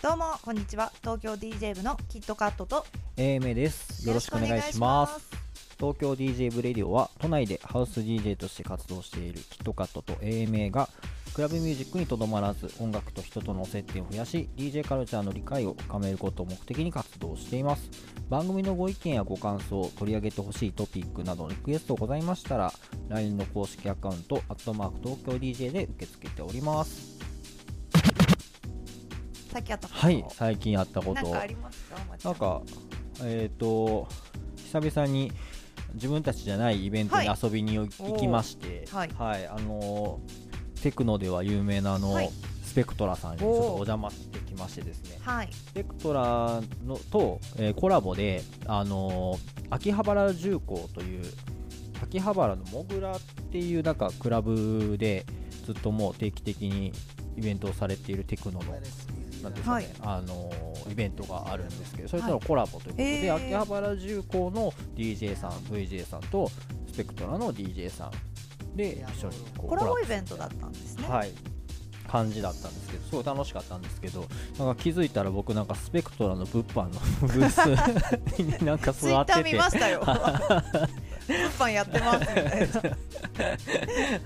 どうもこんにちは東京 DJ 部のキットカットと AMA です。よろしくお願いします。東京 DJ ブレディオは都内でハウス DJ として活動しているキットカットと AMA がクラブミュージックにとどまらず音楽と人との接点を増やし DJ カルチャーの理解を深めることを目的に活動しています。番組のご意見やご感想取り上げてほしいトピックなどのリクエストございましたら LINE の公式アカウントアットマーク東京 DJ で受け付けております。さっきあったこと。はい最近やったこと。なんかありますか？なんか、えっ、と、久々に自分たちじゃないイベントにはい。遊びに行きまして、はいあのーテクノでは有名なあの、はい。スペクトラさんにちょっとお邪魔してきましてですね、はい。スペクトラのと、えーコラボで、あのー秋葉原重工という、秋葉原のモグラっていうなんかクラブでずっともう定期的にイベントをされているテクノのなんですかね、はい。あのーイベントがあるんですけどそれとのコラボということで、えー。秋葉原重工の DJ さん VJ さんとスペクトラの DJ さんで一緒にこうコラボイトベントだったんですね。はい。感じだったんですけどすごい楽しかったんですけどなんか気づいたら僕なんかスペクトラの物販の ブースになんか座ってて。ましたよ。物販やってますみたい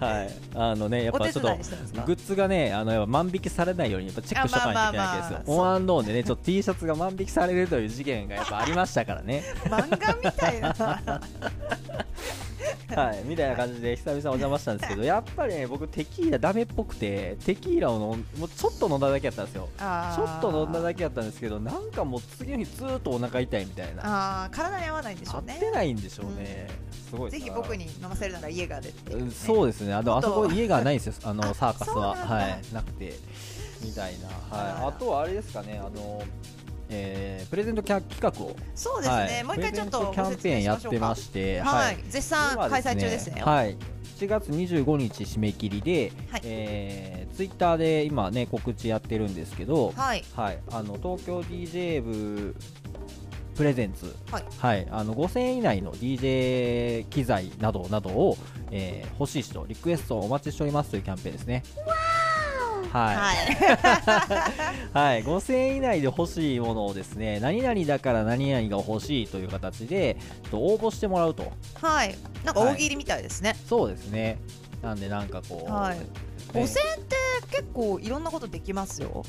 な。はい。あのねやっぱちょっとグッズがねあのやっぱ万引きされないようにやっぱチェックしとかないといけないわけですよ。あまあまあまあオンアンドーンでねちょっと T シャツが万引きされるという事件がやっぱありましたからね。漫画みたいなはいみたいな感じで久々お邪魔したんですけどやっぱりね僕テキーラダメっぽくてテキーラを飲んもうちょっと飲んだだけやったんですよ。あちょっと飲んだだけけやったんですけどなんかもう次の日ずーっとお腹痛いみたいな。ああ体に合わないんでしょ合っうねてないんでしょうね、すごいぜひ僕に飲ませるなら家がでねそうですね。あのあそこ家がないんですよ。あの あサーカスは。はい。なくて。みたいな、はい、あとはあれですかね。あのえープレゼント企画をそうですね、はい。もう一回ちょっとキャンペーンやってまししてはい、絶賛開催中ですね。はい。7月25日締め切りで、はい。えー、ツイッターで今ね告知やってるんですけど、はい。はい、あの東京 DJ 部プレゼンツ、はい。あの5000円以内の DJ 機材などなどを、えー欲しい人リクエストをお待ちしておりますというキャンペーンですね。はい、はい。はい、5000円以内で欲しいものをですね何々だから何々が欲しいという形で応募してもらうと。はい。なんか大喜利みたいですね、そうですね。なんでなんかこう、はい。ね。5000円って結構いろんなことできますよ。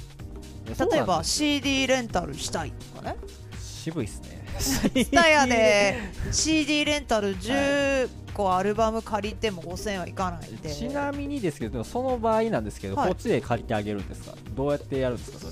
例えば CD レンタルしたいとかね。渋いっすね スタヤで CD レンタル10個アルバム借りても5000円はいかないんで。ちなみにですけどその場合なんですけど、はい。こっちで借りてあげるんですか？どうやってやるんですか？それ。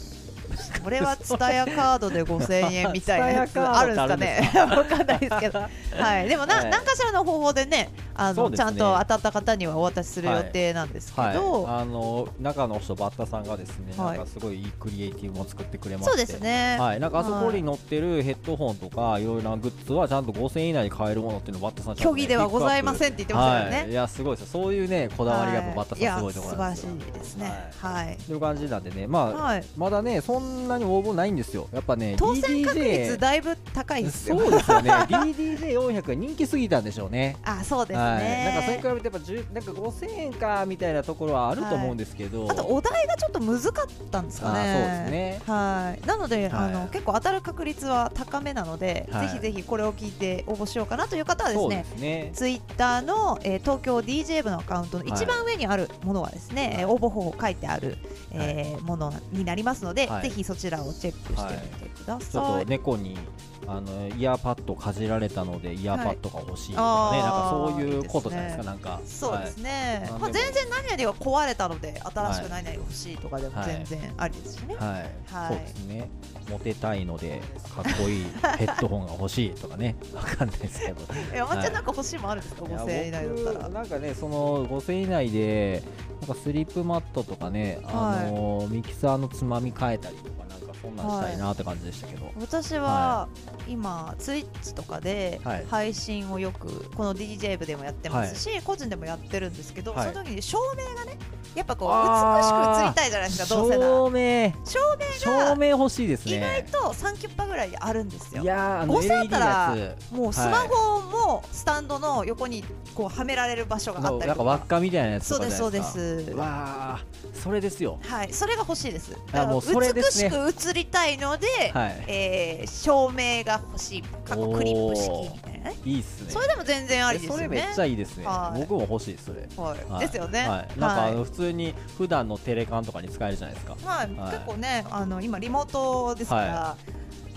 これはツタヤカードで5000円みたいなやつあるんですかね？わかんないですけど。はい。でもな、はい。何かしらの方法でねあのね。ちゃんと当たった方にはお渡しする予定なんですけはい。ど、あの中の人バッタさんがですね、はい。なんかすごいいいクリエイティブも作ってくれまして。そうですね、はい、なんかあそこに載ってるヘッドホンとかいろいろなグッズはちゃんと5000円以内に買えるものっていうのをバッタさんね虚偽ではございませんって言ってましたよね、はい、いやすごいですよ。そういうねこだわりがバッタさんすごいところなんですよ素晴らしいですね。はい、という感じなんでね。まあ、はい、まだねそんなに応募ないんですよ。やっぱね当選確率だいぶ高いですよ。そうですよね。DDJ400 が人気すぎたんでしょうね。あそうですね、はい、なんかそれに比べてやっぱ10なんか5000円かみたいなところはあると思うんですけど、あとお題がちょっと難かったんですかね。あそうですね。はい。なので、はい。あの結構当たる確率は高めなので、はい。ぜひぜひこれを聞いて応募しようかなという方はですね。すね。ツイッターの、えー東京 DJ 部のアカウントの一番上にあるものはですね、えー応募方法書いてある、えーものになりますので、はい。ぜひそちらをチェックしてみてくだちょさい。っと猫にあのイヤーパッドかじられたのでイヤーパッドが欲しいとかね、はい。なんかそういうことじゃないですかいいなんか。そうですね、はい。まあ、全然何々が壊れたので新しくはい何々が欲しいとかでもはい。全然ありですしね、はい、はい。そうですね。モテたいのでかっこいいヘッドホンが欲しいとかね。わかんないですけど。え山ちゃんなんか欲しいもんあるんですか、いや5000円以内だったら。僕なんかねその5000円以内でなんかスリップマットとかね、あのーミキサーのつまみ変えたりとかなんなんしたいなって感じでしたけど、私は今ツイッチとかではい。配信をよくこの DJ 部でもやってますし、個人でもやってるんですけど、はい。その時に照明がねやっぱこう美しく映りたいじゃないですかどうせなら。照明。照明が照明欲しいです意外ねと3キュッパぐらいあるんですよ。いやーあの5000あっ LED たのらやもうスマホもスタンドの横にこうはめられる場所つがあったりとなんか輪っかかみたいなやつとかそうですそうです。わーそれですよ。はいそれが欲しいです。美しく映りたいので、はい。えー照明が欲しい。過去クリップ式みたいなね。いいっすね。それでも全然ありですよね。それめっちゃいいですね。はい。僕も欲しいそれ。はい。はいですよね。はい、なんかはい。あの普通に普段のテレカンとかに使えるじゃないですか。はい。はい。結構ねあの今リモートですから、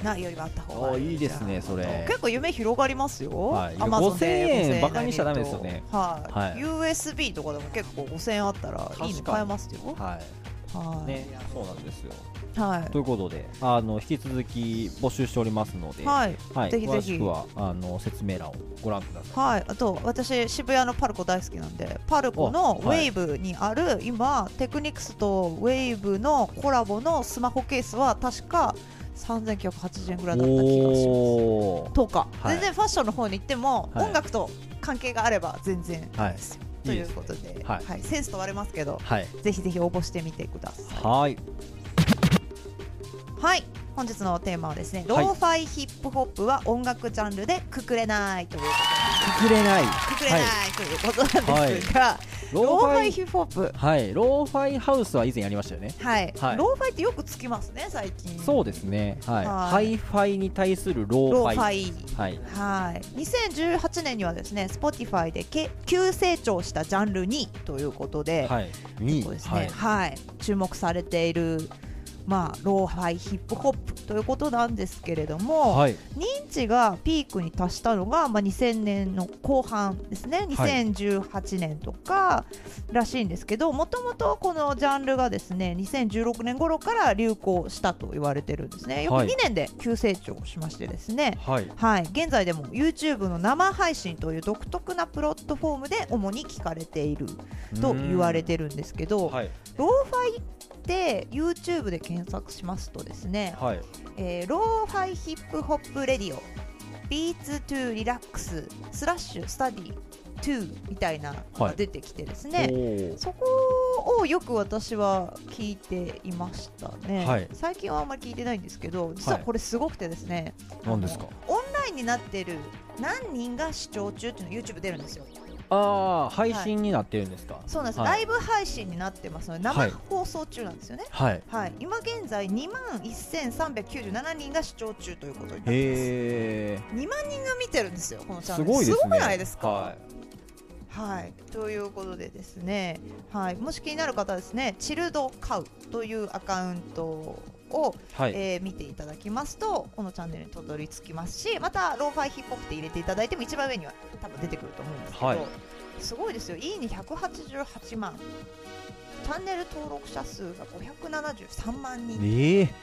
ないよりはあった方がおいいですねそれ。結構夢広がりますよ、はい。Amazon で5000円5000バカにしちゃダメですよね。はい、はい。USB とかでも結構5000円あったらいいの買えますよ。はい。はい、ねそうなんですよはい。ということであの引き続き募集しておりますので、はい。はい、ぜひぜひ。詳しくはあの説明欄をご覧ください。はい、あと私渋谷のパルコ大好きなんでパルコのウェーブにある、今テクニクスとウェーブのコラボのスマホケースは確か3980円ぐらいだった気がします。とか、はい。全然ファッションの方に行っても、はい。音楽と関係があれば全然。い。いですよ、ということで。はい。はい。センス問われますけどはい、ぜひぜひ応募してみてください。はい、はい。本日のテーマはですね、はい。ローファイヒップホップは音楽ジャンルでくくれないということくれない。でくくれない、ということなんですが、ロローファイヒップホップはい、ローファイハウスは以前やりましたよね。はい、はい。ローファイってよくつきますね最近。そうですね。はい、はい。ハイファイに対するローファイ。ファイはい、はい2018年にはですね Spotify でけ急成長したジャンル2ということで、はい、に。そうですはい、ねはい、注目されているまあローファイヒップホップということなんですけれども、はい、認知がピークに達したのが、まあ、2000年の後半ですね。2018年とからしいんですけどもともとこのジャンルがですね2016年頃から流行したと言われてるんですね。よくはい。2年で急成長しましてですね、はい、はい、現在でも YouTube の生配信という独特なプラットフォームで主に聞かれていると言われてるんですけど、はい、ローファイって YouTube で検索しますとですね、はい、えーローファイヒップホップレディオ Beats to Relax スラッシュスタディ2みたいなのが出てきてですね、おー。そこをよく私は聞いていましたね、はい。最近はあんまり聞いてないんですけど実はこれすごくてですね、何ですか？オンラインになってる何人が視聴中っていうの YouTube 出るんですよああ、配信になってるんですか？そうなんです、はい。ライブ配信になってます。ので生はい放送中なんですよね、はい。はい、今現在2万1397人が視聴中ということになってます。へえ。2万人が見てるんですよこのチャンすネル。ごいですね。くないですか？ははい、ということでですね、はい、もし気になる方はですねチルドカウというアカウントを、い。はい。えー見ていただきますとこのチャンネルにたどり着きますしまたローファイヒップホップって入れていただいても一番上には多分出てくると思うんですけど、はい。すごいですよ。いいね。188万チャンネル登録者数が573万人。ええ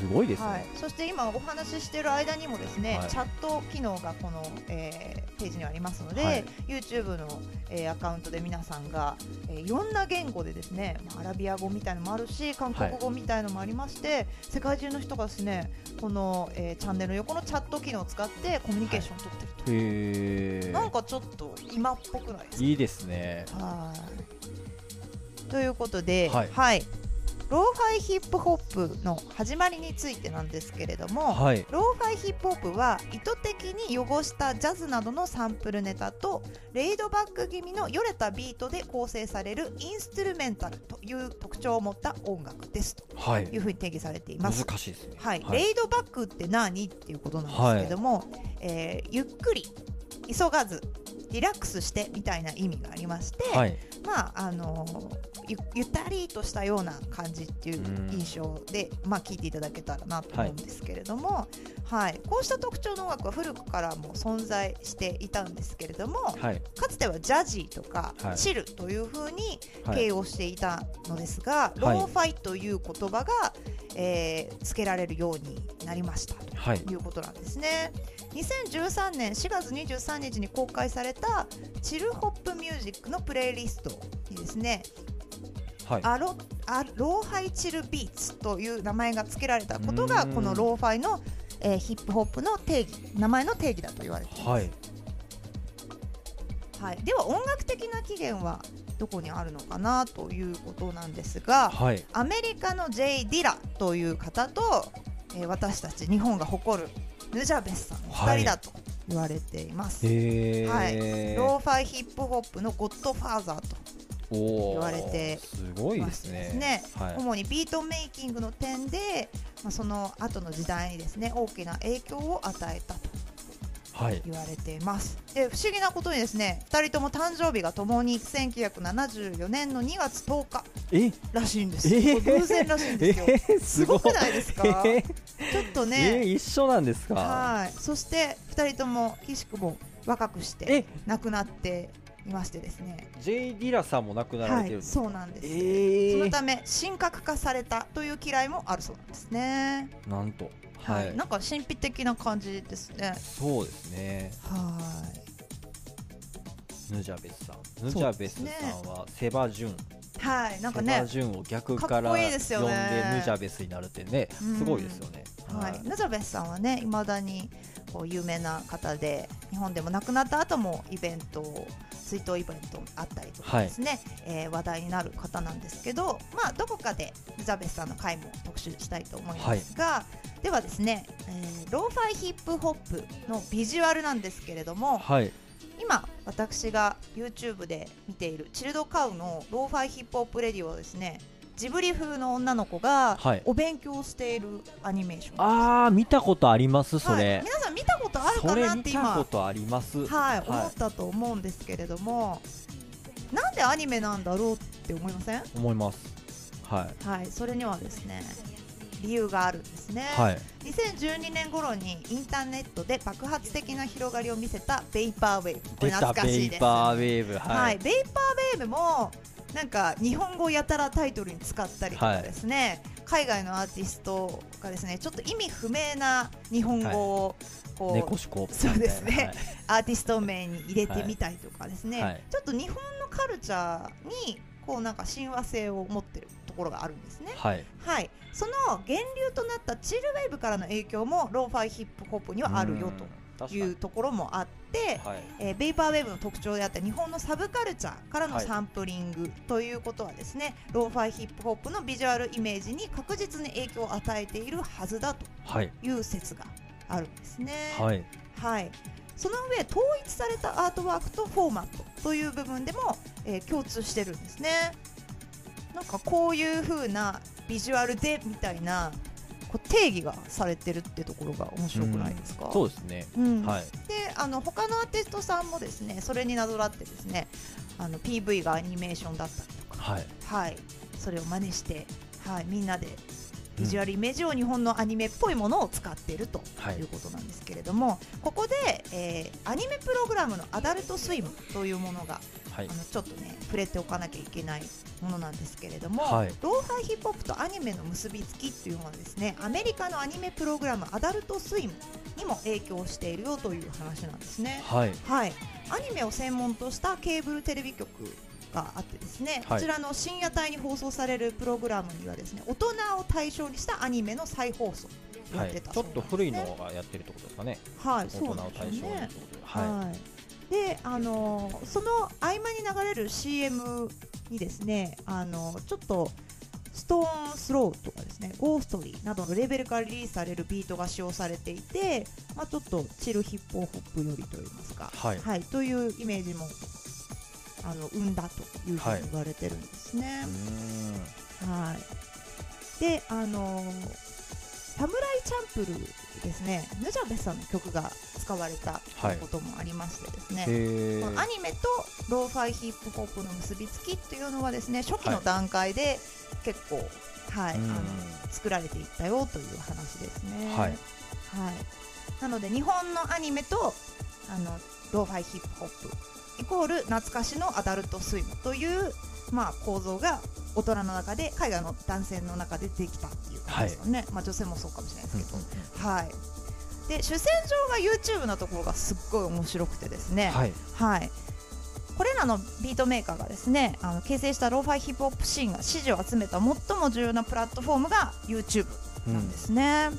すごいですね。はい、そして今お話ししている間にもですね、はい。チャット機能がこの、えーページにはありますので、はい。YouTube の、えーアカウントで皆さんが、えーいろんな言語でですね、まあアラビア語みたいのもあるし韓国語みたいのもありまして、世界中の人がですねこの、えーチャンネルの横のチャット機能を使ってコミュニケーションを取ってると、へえなんかちょっと今っぽくないですか？いいですね。はい。ということで、はいローファイヒップホップの始まりについてなんですけれども、はい。ローファイヒップホップは意図的に汚したジャズなどのサンプルネタとレイドバック気味のよれたビートで構成されるインストゥルメンタルという特徴を持った音楽ですとはいいうふうに定義されています。難しいですね。はい、はいレイドバックって何？っていうことなんですけども、えーゆっくり急がずリラックスしてみたいな意味がありまして、はい。まああのゆゆったりとしたような感じっていううん印象で、まあ、聞いていただけたらなと思うんですけれども、はいこうした特徴の音楽は古くからも存在していたんですけれども、はい。かつてはジャジーとかはいチルというふうにはい形容していたのですが、ローファイという言葉が、えー付けられるようになりましたとはい。いうことなんですね。2013年4月23日に公開された Chillhop Music のプレイリストにですねはい。アロあ lo-fi chill beats という名前が付けられたことがうん。このローファイの、えーヒップホップの定義名前の定義だと言われています、はい。はい、では音楽的な起源はどこにあるのかなということなんですがはい。アメリカの J・ ディラという方と、えー私たち日本が誇る Nujabes さんの2人だと言われています、へえ、はい。ローファイヒップホップのゴッドファーザーと言われてすごいですね。ねはい。主にビートメイキングの点で、まあ、その後の時代にですね大きな影響を与えたと。はい言われています。で不思議なことにですね2人とも誕生日がともに1974年の2月10日え？らしいんです。偶然らしいんですよ、え？ー、すごくないですか？え？ーちょっとえ？ーね、一緒なんですか？はい。そして2人とも岸くも若くしてえ？亡くなっていましてですね。J・ ディラさんも亡くならはいれてるんですか、そうなんです、えー。そのため神格化されたという嫌いもあるそうなんですね。なんとは、はい。い、なんか神秘的な感じですね。そうですね。はい。ヌジャベスさん。ヌジャベスさんはセバジュン。はい。なんかセねバジュンを逆かから呼んでねヌジャベスになるってねうん。すごいですよね、はい、ナザベスさんはね、いまだにこう有名な方で、日本でも亡くなった後もイベント、追悼イベントあったりとかですね、えー話題になる方なんですけど、まあ、どこかでNujabes さんの回も特集したいと思いますが、ではですね、えーローファイヒップホップのビジュアルなんですけれども、はい。今、私が YouTube で見ている ChilledCow の lofi hip hop radio はですね、ジブリ風の女の子がはい。お勉強しているアニメーション。です。あー見たことありますそれ、はい、皆さん見たことあるかなって今。見たことあります。はい、思ったと思うんですけれどもなんでアニメなんだろうって思いません？思います。ははいそれにはですね理由があるんですね、い。はい2012年頃にインターネットで爆発的な広がりを見せたベイパーウェーブ。懐かしいですベイパーウェーブ。は、はいい、ベイパーウェーブもなんか日本語やたらタイトルに使ったりとかですね、海外のアーティストがですねちょっと意味不明な日本語をこう、猫しこ。そうですね。アーティスト名に入れてみたりとかですね、はい。ちょっと日本のカルチャーにこうなんか親和性を持ってるところがあるんですね。はい。はい、その源流となったチルウェーブからの影響もローファイヒップホップにはあるよとというところもあって、はい。えーベイパーウェーブの特徴であった日本のサブカルチャーからのはいサンプリングということはですね、ローファイヒップホップのビジュアルイメージに確実に影響を与えているはずだとはい。いう説があるんですね。はい。はい、その上統一されたアートワークとフォーマットという部分でも、えー共通してるんですね。なんかこういう風なビジュアルでみたいな定義がされてるってところが面白くないですか、そうですね。うん。はい。であの他のアーティストさんもですねそれになぞらってですねあの PV がアニメーションだったりとか、はい。はい、それを真似して、はい、みんなでビジュアルイメージを日本のアニメっぽいものを使っているとはい。いうことなんですけれども、ここで、えーアニメプログラムのアダルトスイムというものが、はい。あのちょっとね触れておかなきゃいけないものなんですけれども、はい。ローファイヒップホップとアニメの結びつきっていうのはですね。アメリカのアニメプログラムアダルトスイムにも影響しているよという話なんですね。はい。はい、アニメを専門としたケーブルテレビ局があってですね、はい。こちらの深夜帯に放送されるプログラムにはですね大人を対象にしたアニメの再放送をやってたはい。ちょっと古いのがやってるってことですかね。はい、そうなんですよね。はいであのーその合間に流れる CM にですねあのーちょっとストーンスローとかですねゴーストリーなどのレベルからリリースされるビートが使用されていて、まあ、ちょっとチルヒップホップよりといいますか、はい。というイメージもあの生んだというふうに言われてるんですね。うーん。はい、であのーサムライチャンプルですねヌジャベさんの曲が使われたこともありましてですね、へー。まあアニメとローファイヒップホップの結びつきっていうのはですね初期の段階で結構、はいうん。あの作られていったよという話ですね。はい。はい。なので日本のアニメとあのローファイヒップホップイコール懐かしの Adult Swim という、まあ、構造が大人の中で海外の男性の中でできたっていう感じですよね、まあ、女性もそうかもしれないですけど、はい、で主戦場が YouTube のところがすっごい面白くてですね、はい。はい、これらのビートメーカーがですねあの形成したローファイヒップホップシーンが支持を集めた最も重要なプラットフォームが YouTube なんですね。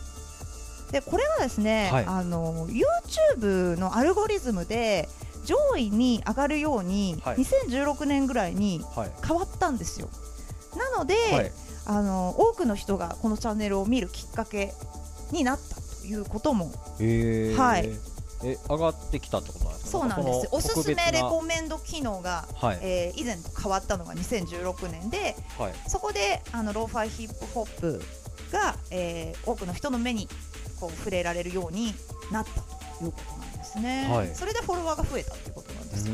でこれはですね、はい。あの YouTube のアルゴリズムで上位に上がるように、はい。2016年ぐらいにはい。変わったんですよ。なので、はい。あの多くの人がこのチャンネルを見るきっかけになったということもえー。はい。え上がってきたってことなんですか？そうなんです。おすすめレコメンド機能が、はい。えー以前と変わったのが2016年ではい。そこであのローファイヒップホップが、えー多くの人の目にこう触れられるようになったということなんですね、はい。それでフォロワーが増えたということなんうですよ、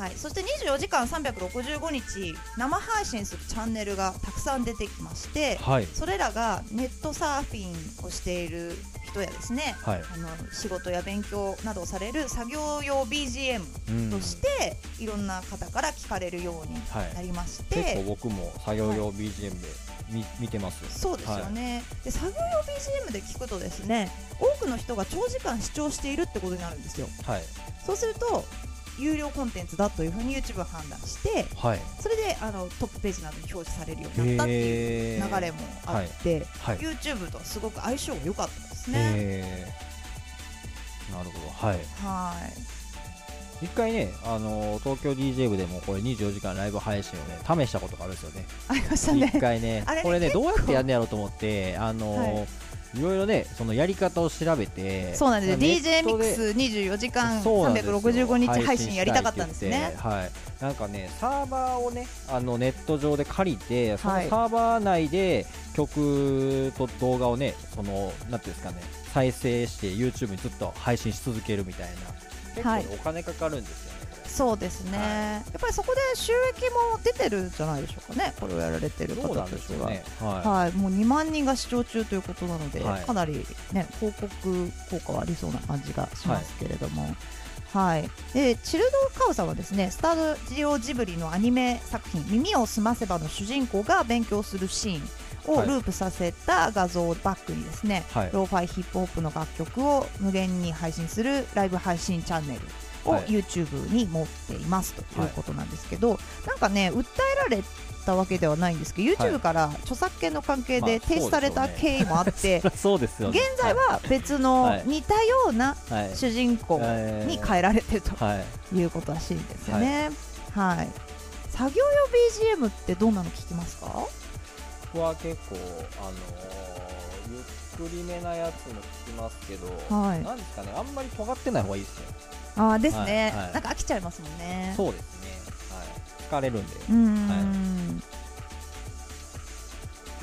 はい、そして24時間365日生配信するチャンネルがたくさん出てきましてはい。それらがネットサーフィンをしている人やですね。はい。あの仕事や勉強などをされる作業用 BGM うんとしていろんな方から聞かれるようにはいなりまし結構て、僕も作業用 BGM で見見てます。よそうですよね、で作業用 BGM で聞くとですね多くの人が長時間視聴しているってことになるんですよ。はい。そうすると有料コンテンツだというふうに YouTube は判断してはい。それであのトップページなどに表示されるようになったっていう流れもあって、はい。YouTube とはすごく相性が良かったですね。えー。なるほど。はい。はい一回ねあの東京 DJ 部でもこれ24時間ライブ配信をね試したことがあるんですよね。ありました一ね。回ねこれねどうやってやんねやろうと思ってあのーい。ろいろねそのやり方を調べてそうなんです DJ ミックス24時間そうなんですよ。365日配信やりたかったんですね。はい。なんかねサーバーをねあのネット上で借りてそのはいサーバー内で曲と動画をねそのなんていうんですかね再生して YouTube にずっと配信し続けるみたいな結構はいねお金かかるんですよね。そうですね、はい。やっぱりそこで収益も出てるんじゃないでしょうかね。これをやられてる方たちは。ね。ははい、もう2万人が視聴中ということなので、はいかなり、ね、広告効果はありそうな感じがしますけれども、はい。でチルドカウさんはですねスタジオジブリのアニメ作品「耳をすませば」の主人公が勉強するシーンをはい。ループさせた画像をバックにですね、はい。ローファイヒップホップの楽曲を無限に配信するライブ配信チャンネルをはい。YouTube に持っていますということなんですけど、なんかね訴えられたわけではないんですけど YouTube から著作権の関係まあで停止された経緯もあって、そうですよ現ね。在は別のはい。似たようなはい。主人公えーに変えられてるとはい。いうことらしいんですよね。はい、作業用 BGM ってどんなの聞きますか？僕は結構あのーゆっくりめなやつも聞きますけど、はい。なんですかねあんまり尖ってない方がいいですよ。あーですね、はいはい。なんか飽きちゃいますもんね。そうですね。はい。疲れるんで。うーん、でもね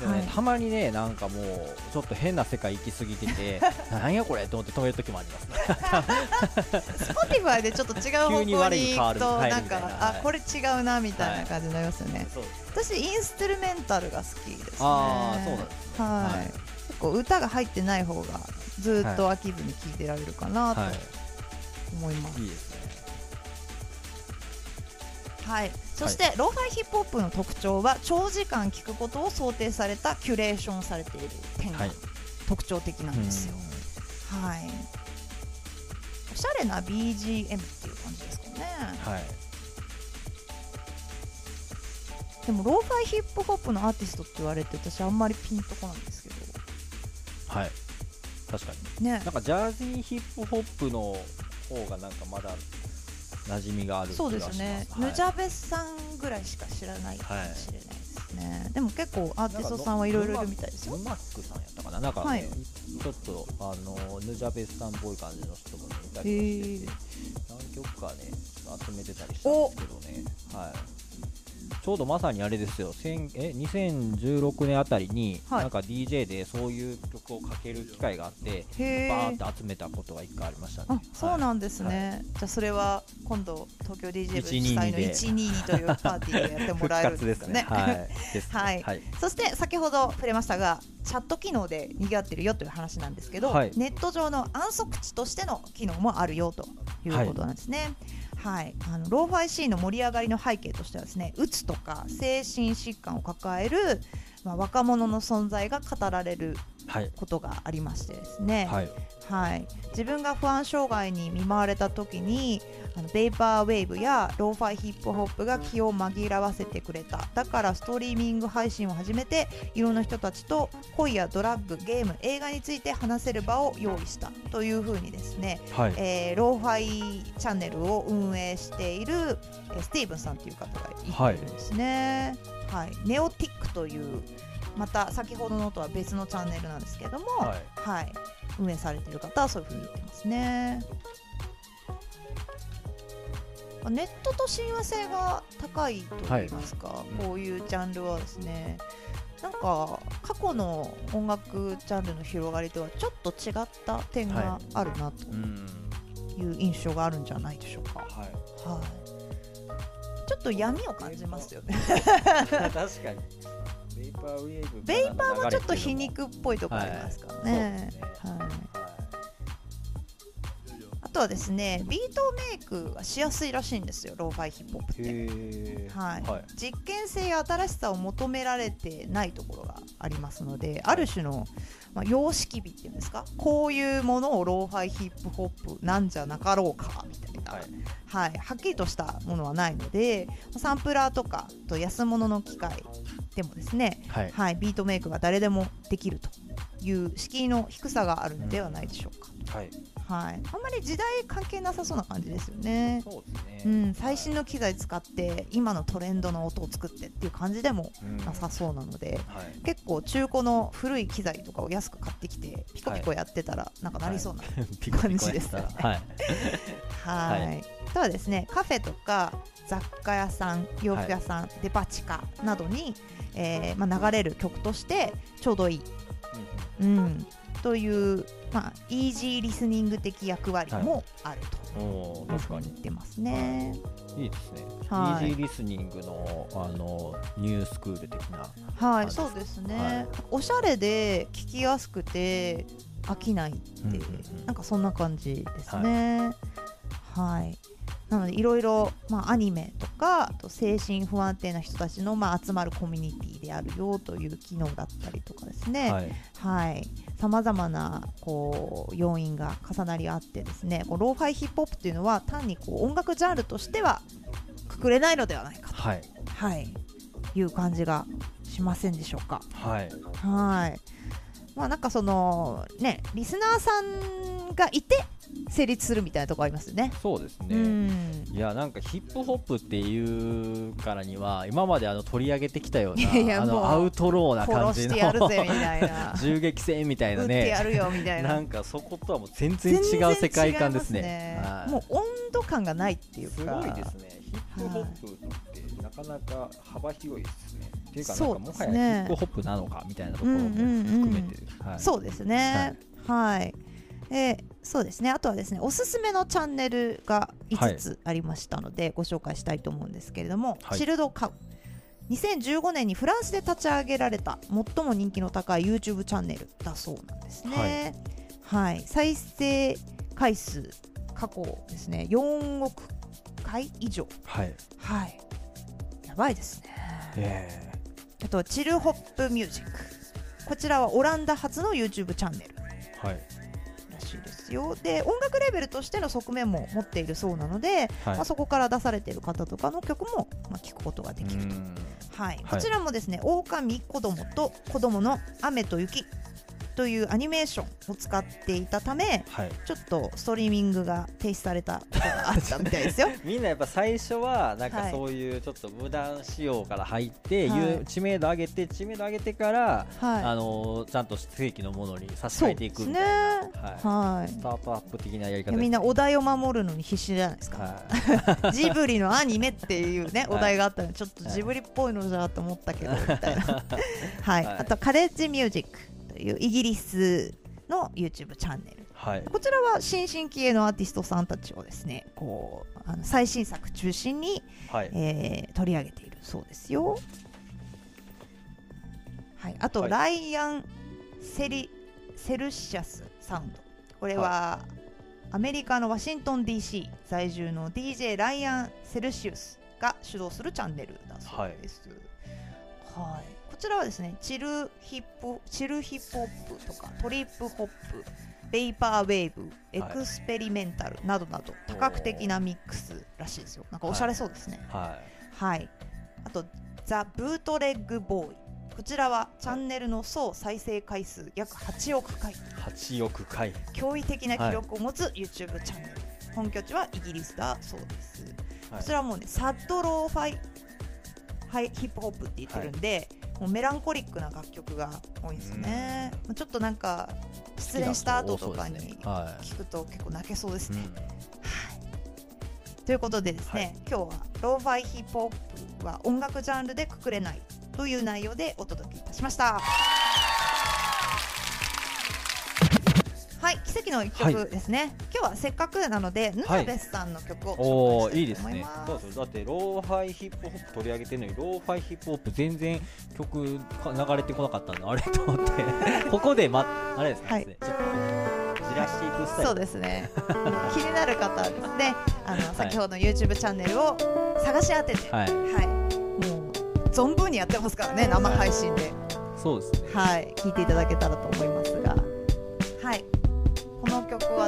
はい。たまにねなんかもうちょっと変な世界行き過ぎてて なんやこれと思って止める時もありますね。Spotify でちょっと違う方向急に行くとな。んかあこれ違うなみたいな感じになりますよね。そう私インストゥルメンタルが好きですね。ああそうなんですね。はい、はい。結構歌が入ってない方がずっと飽きずに聴いてられるかなとはい思います。いいですねはい、そして、ローファイヒップホップの特徴は長時間聴くことを想定されたキュレーションされている点がはい特徴的なんですよ。はい。おしゃれな BGM っていう感じですかね。うんはいでもローファイヒップホップのアーティストって言われて私あんまりピンとこないんですけど。はい確かにねなん。かジャージーヒップホップの方がなんかまだ馴染みがある気そうですね、はい。ヌジャベさんぐらいしか知らないかもしれないですね、でも結構アーティストさんはいろいろいるみたいですよ。ヌマックさんやったかな。なんかね、はい。ちょっとあのヌジャベスさんっぽい感じの人もねいたへりして何曲かね集めてたりしたんですけどね。はいちょうどまさにあれですよ。千え2016年あたりに、はい。なんか DJ でそういう曲をかける機会があってへバーーって集めたことが一回ありましたね。あそうなんでですね、じゃあそれは今度東京 DJ 部主122催ので122というパーティーでやってもらえるんですかね。はいですね。はい。はい。そして先ほど触れましたがチャット機能で賑わってるよという話なんですけど、はい。ネット上の安息地としての機能もあるよということなんですね。はい、あのローファイシーンの盛り上がりの背景としてはですねうつとか精神疾患を抱えるまあ、若者の存在が語られるはい。ことがありましてですね、はい。はい、自分が不安障害に見舞われた時にあのベイパーウェーブやローファイヒップホップが気を紛らわせてくれた。だからストリーミング配信を始めていろんな人たちと恋やドラッグゲーム映画について話せる場を用意したというふうにですね、はい。えーローファイチャンネルを運営している、えースティーブンさんという方がいてるんですね、はいネオティックというまた先ほどのとは別のチャンネルなんですけども、はい。はい、運営されている方はそういうふうに言ってますね。ネットと親和性が高いと言いますか、い。こういうジャンルはですね、なんか過去の音楽ジャンルの広がりとはちょっと違った点があるなとうんいう印象があるんじゃないでしょうか。はい。はい、ちょっと闇を感じますよね。確かに ベイパーウェーブベイパーもちょっと皮に肉っぽいところありますからね。はいあとはですね、ビートメイクがしやすいらしいんですよ、ローファイヒップホップって。はいはい実験性や新しさを求められてないところがありますので、ある種の、まあ、様式美っていうんですか、こういうものをローファイヒップホップなんじゃなかろうかみたいな、ははいいはっきりとしたものはないので、サンプラーとかと安物の機械でもですね、はい。はい、ビートメイクが誰でもできるという敷居の低さがあるのではないでしょうか。はいはい、あんまり時代関係なさそうな感じですよね。そうですうねん、最新の機材使って今のトレンドの音を作ってっていう感じでもうん。なさそうなので、はい。結構中古の古い機材とかを安く買ってきてピコピコやってたらなんかなりそうな、感じです。ねはい。はい、はあとはですねカフェとか雑貨屋さん洋服屋さん、デパ地下などに、えーまあ、流れる曲としてちょうどいい、うん、という、まあ、イージーリスニング的役割もあると。おー確かに言ってますね。いいですね、はいイージーリスニングのあのニュースクール的なはい、そうですね、はいおしゃれで聞きやすくて飽きないって、うんうんうんなんかそんな感じですね。はい。なのでいろいろまあアニメとかあと精神不安定な人たちのまあ集まるコミュニティであるよという機能だったりとかですね。さまざまなこう要因が重なり合ってですね、こうローファイヒップホップっていうのは単にこう音楽ジャンルとしてはくくれないのではないかと。はいはい、いう感じがしませんでしょうか。はいはい。まあなんかそのねリスナーさんがいて成立するみたいなところありますよね。そうですね、うん。いやなんかヒップホップっていうからには今まであの取り上げてきたような あのアウトローな感じの。銃撃戦みたいなねるよみたいな。なんかそことはもう全然違う世界観ですね全然違いますはいもう温度感がないっていうか。すごいですねヒップホップってなかなか幅広いですねっていうかなんそうかもはやヒップホップなのかみたいなところも含めてはいそうですね。はい。えーそうですね。あとはですね、おすすめのチャンネルが5つありましたので、ご紹介したいと思うんですけれども、はいチルドカウ。2015年にフランスで立ち上げられた最も人気の高い YouTube チャンネルだそうなんですね。はい。再生回数過去ですね、4億回以上。はいはい。やばいですね。えあとはチルホップミュージック。こちらはオランダ発の YouTube チャンネル。ーはい。らしいですよ。で音楽レベルとしての側面も持っているそうなので、はい。まあ、そこから出されている方とかの曲も、まあ、聞くことができると、うん。はい。はい。こちらもですね「狼子供と子供の雨と雪」というアニメーションを使っていたためはい。ちょっとストリーミングが停止されたことがあったみたいですよ。みんなやっぱ最初はなんはい。かそういうちょっと無断仕様から入って、はい。知名度上げて知名度上げてから、はい。あのーちゃんと正規のものに差し替えていくみたいな、スタートアップ的なやりい方みんなお題を守るのに必死じゃないですか、はジブリのアニメっていうね、はい。お題があったのでちょっとジブリっぽいのじゃと思ったけど、みたいな。はい、はい。あとカレッジミュージック。というイギリスの YouTube チャンネル。い、はい、こちらは新進気鋭のアーティストさんたちをですね、こうあの最新作中心に、はい、えー取り上げているそうですよ。はい、あと、はいライアンセリセルシアスサウンド。これは、アメリカのワシントン DC 在住の DJ ライアン・セルシウスが主導するチャンネルだそうです。はいこちらはですねチルヒップチルヒップホップとかトリップホップベイパーウェーブエクスペリメンタルなどなど多角的なミックスらしいですよ。なんかおしゃれそうですね。ははい、あとザ・ブートレッグボーイ。こちらはチャンネルの総再生回数約8億回。い8億回。驚異的な記録を持つ YouTube チャンネル、本拠地はイギリスだそうです、はい。こちらはもうねサッドローファイはいヒップホップって言ってるんで、もうメランコリックな楽曲が多いんですよね、まあちょっとなんか失恋した後とかに聞くと結構泣けそうですい、ね、ということでですね、はい。今日はローファイヒップホップは音楽ジャンルでくくれないという内容でお届けいたしました。はい、奇跡の一曲ですね、今日はせっかくなのでヌナベスさんの曲を紹おーいいですね介したいと思います。そうそうだってローファイヒップホップ取り上げてるのにローファイヒップホップ全然曲か流れてこなかったんであれと思って。ここで、ま、あれですね、はい。ちょっとじらしていくスタイル。そうですね。気になる方はですね、あの、先ほどの YouTube チャンネルを探し当てて、は、はい。いもう存分にやってますからね、生配信で、そうですね。はい、聞いていただけたらと思いますが、はい、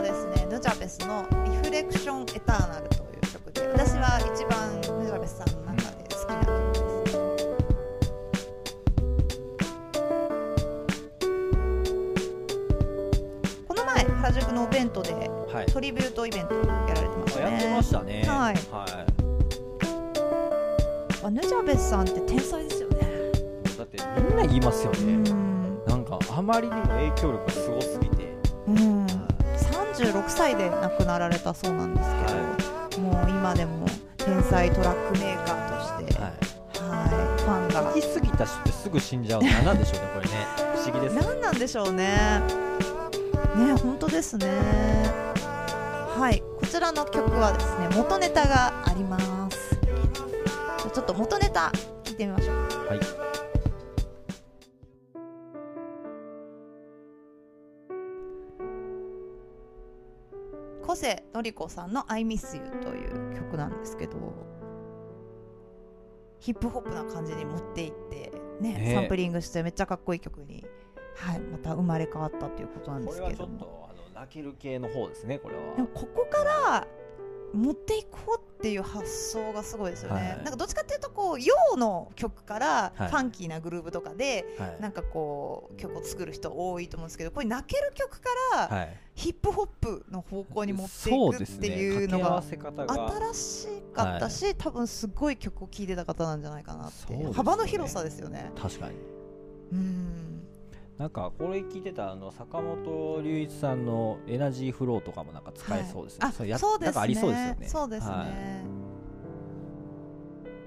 はですね、ヌジャベスのリフレクションエターナルという曲で、私は一番ヌジャベスさんの中で好きな曲です。この前原宿のお弁当ではい。トリビュートイベントやられてますね。やってましたね。はい。はあヌジャベスさんって天才ですよね。い、だってみんな言いますようね、ん、なんかあまりにも影響力がす36歳で亡くなられたそうなんですけど、もう今でも天才トラックメーカーとして、ははい、ファンがい、行き過ぎた人ってすぐ死んじゃうの何なんでしょうねこれね 不思議ですね何なんでしょうね。ね、本当ですね。はい、こちらの曲はですね、元ネタがあります。ちょっと元ネタ聞いてみましょう。はい瀬のり子さんの「I Miss You」という曲なんですけどヒップホップな感じに持っていって、ねね。えサンプリングしてめっちゃかっこいい曲に、はい、また生まれ変わったということなんでこれはすけども。ちょっとあの泣ける系の方ですねこれは。でもここから持っていこうっていう発想がすごいですよね、はい。なんかどっちかっていうとこう洋の曲からフはい。ァンキーなグルーブとかで、はい。なんかこう曲を作る人多いと思うんですけどこれ泣ける曲からはい。ヒップホップの方向に持っていくってねいうのが新しかったし、多分すごい曲を聴いてた方なんじゃないかなって幅の広さですよね。確かに。うんなんかこれ聞いてたあの坂本龍一さんのエナジーフローとかもなんか使えそうですね、はい。あれやそうですね。なんかありそうですよね。そうですね。は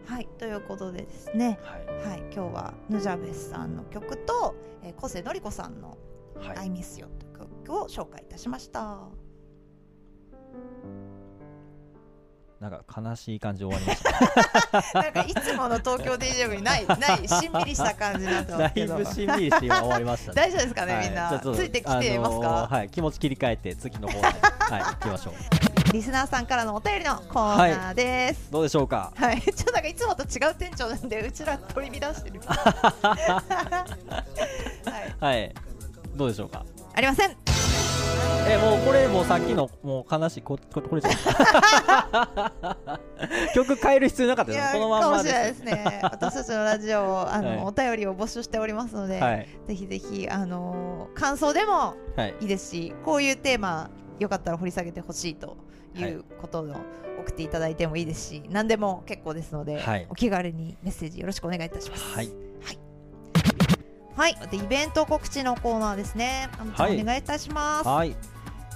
い。はい、ということでですね、はい。はい、今日はヌジャベスさんの曲と、えー、小瀬のり子さんの「はい。I Miss You」という曲を紹介いたしました。なんか悲しい感じで終わりました。なんかいつもの東京 DJ 部にない ないしんみりした感じになってまだいぶしんみりして今終わりましたね。大丈夫ですかね、はい。みんな。ついてきてますか、あのーはい。気持ち切り替えて次の方に。はい行きましょう。リスナーさんからのお便りのコーナーです。どうでしょうか？はい、ちょっとなんかいつもと違う店長なんでうちら取り乱してる。はい、はい。どうでしょうか？ありません。えもうこれもうさっきのもう悲しいこここれじゃん 曲変える必要なかったですこのまんかもましれないですね。私たちのラジオをあの、はい。お便りを募集しておりますので、はい。ぜひぜひあのー感想でもはい。いいですし、こういうテーマよかったら掘り下げてほしいといはいうことを送っていただいてもいいですし、何でも結構ですので、はい。お気軽にメッセージよろしくお願いいたします。はいイベント告知のコーナーですね。はいお願いいたします。はい、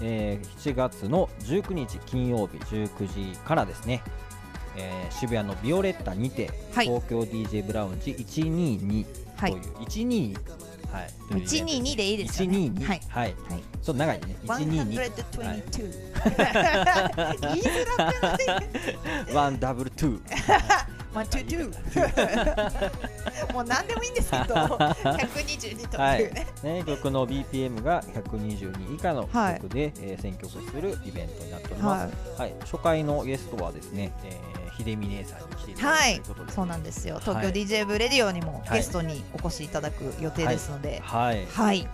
えー7月の19日金曜日19時からですね、えー渋谷のビオレッタにて、はい東京 DJ ブラウンジ122とはいいう、122はいというイベント一二二でいいですよね。122はい。はい、はい。ちょっと長いね122 122。言いづらくない one double two one, two, ツー。もう何でもいいんですけど、122とはいいうね。ね、曲の BPM が122以下のはい。曲で、えー選曲するイベントになっております、はい。初回のゲストはですね、えー秀美姉さんに来ていただはいくということで、そうなんですよ。東京はい DJ ブレディオにもはい。ゲストにお越しいただく予定ですので。はい、はい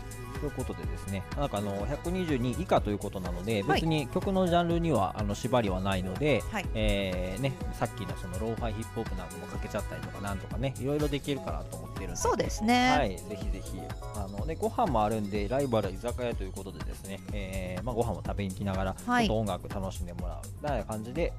ということでですねなんかあの122以下ということなのではい。別に曲のジャンルにはあの縛りはないので、はい。えーね、さっきのそのローファイヒップホップなんかもかけちゃったりとかなんとかねいろいろできるかなと思ってるんで。そうですね。はい、ぜひぜひ。あの、ね、ご飯もあるんでライバル居酒屋ということでですね、えーまあ、ご飯も食べに来ながら、はい。音楽楽しんでもらうみたいな感じで、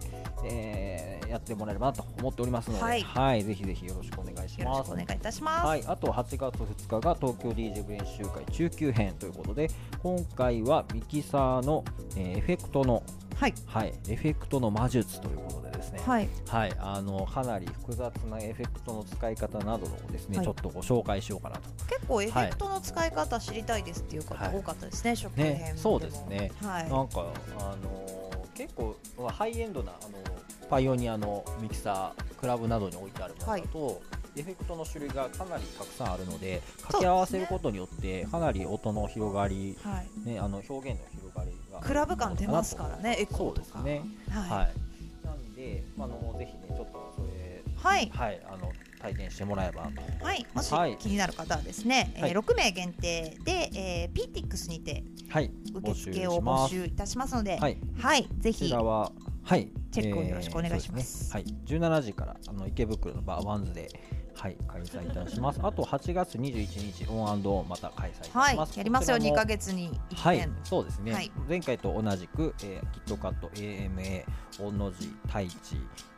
えーやってもらえればなと思っておりますので、はい。ぜひぜひよろしくお願いしよろますしくお願いいたします。はい、あと8月2日が東京 DJ 練習会中級編ということで今回はミキサーの、えーエフェクトの、はい。はい、エフェクトの魔術ということでですね、はい。はい、あのかなり複雑なエフェクトの使い方などをですね、はい。ちょっとご紹介しようかなと。結構エフェクトの使い方知りたいですっていう方はい多かったですね、食編でも。ね、そうですね。はい。なんかあのー結構まあハイエンドなあのパイオニアのミキサークラブなどに置いてあるものだと、エフェクトの種類がかなりたくさんあるので掛け合わせることによってかなり音の広がり、はい。ね、あの表現の広がりがクラブ感出ますからねエコそうーとか。ですね。ははい。なんで、まあ、あのぜひねちょっとそれはい。はいあの体験してもらえば。はい、もしはい。気になる方はですね、はい。えー6名限定で、えー、 Peatix にてはい。受付を募集いたしますので、はい。はい、ぜひ。こちらは、はい、チェックをよろしくお願いします。えーすね。はい、17時からあの池袋のバーワンズで、はい、開催いたします。あと8月21日、オンオンまた開催いたしはいます。やりますよ。2こちらもヶ月に1はい遍、そうですね、はい。前回と同じく、えーキットカット AMA 御の字太一、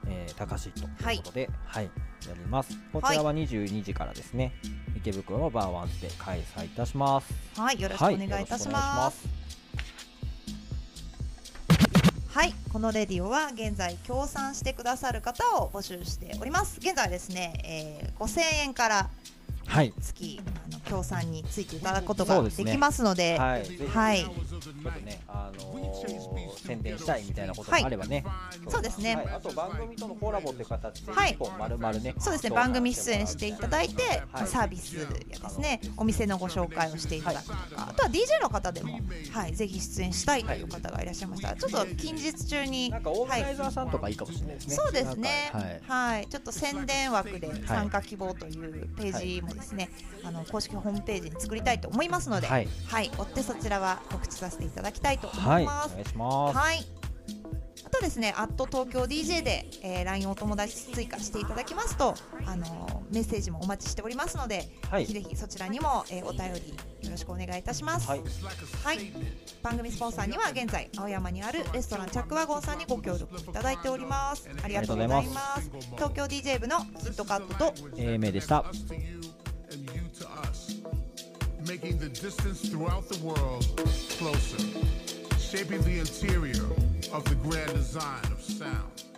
えー、高しということで、はい。やります。こちらは22時からですね、池袋のバーワンズで開催いたします。はい、よろしくお願いいたします。はい、このレディオは現在協賛してくださる方を募集しております。現在ですね、えー、5000円からはい。月あの協賛についていただくことができますので、はい、はい。ちょっとね、あのー宣伝したいみたいなことがあればね、そうですね。はい、あと番組とのコラボという形で、はい。一本丸々ね、そうですね。番組出演していただいて、はい。サービスやですね。お店のご紹介をしていただくとか、あとは DJ の方でも、はい、ぜひ出演したいという方がいらっしゃいました。らちょっと近日中になんかオーガナはいイザーさんとかいいかもしれないですね。そうですね。はい、ちょっと宣伝枠で参加希望というページもですね、あの公式ホームページに作りたいと思いますので、ははいい、追ってそちらは告知させていただきたいと思はいます。願いします。はい。あとですね、アット東京 DJ で、えー、LINE お友達追加していただきますと、あのーメッセージもお待ちしておりますので、はいぜひぜひそちらにも、えーお便りよろしくお願いいたします。はい、はい、番組スポンサーには現在青山にあるレストランチャックワゴンさんにご協力いただいておりますありがとうございます東京 DJ 部のキットカットと AMA でした。Making the distance throughout the world closer, shaping the interior of the grand design of sound.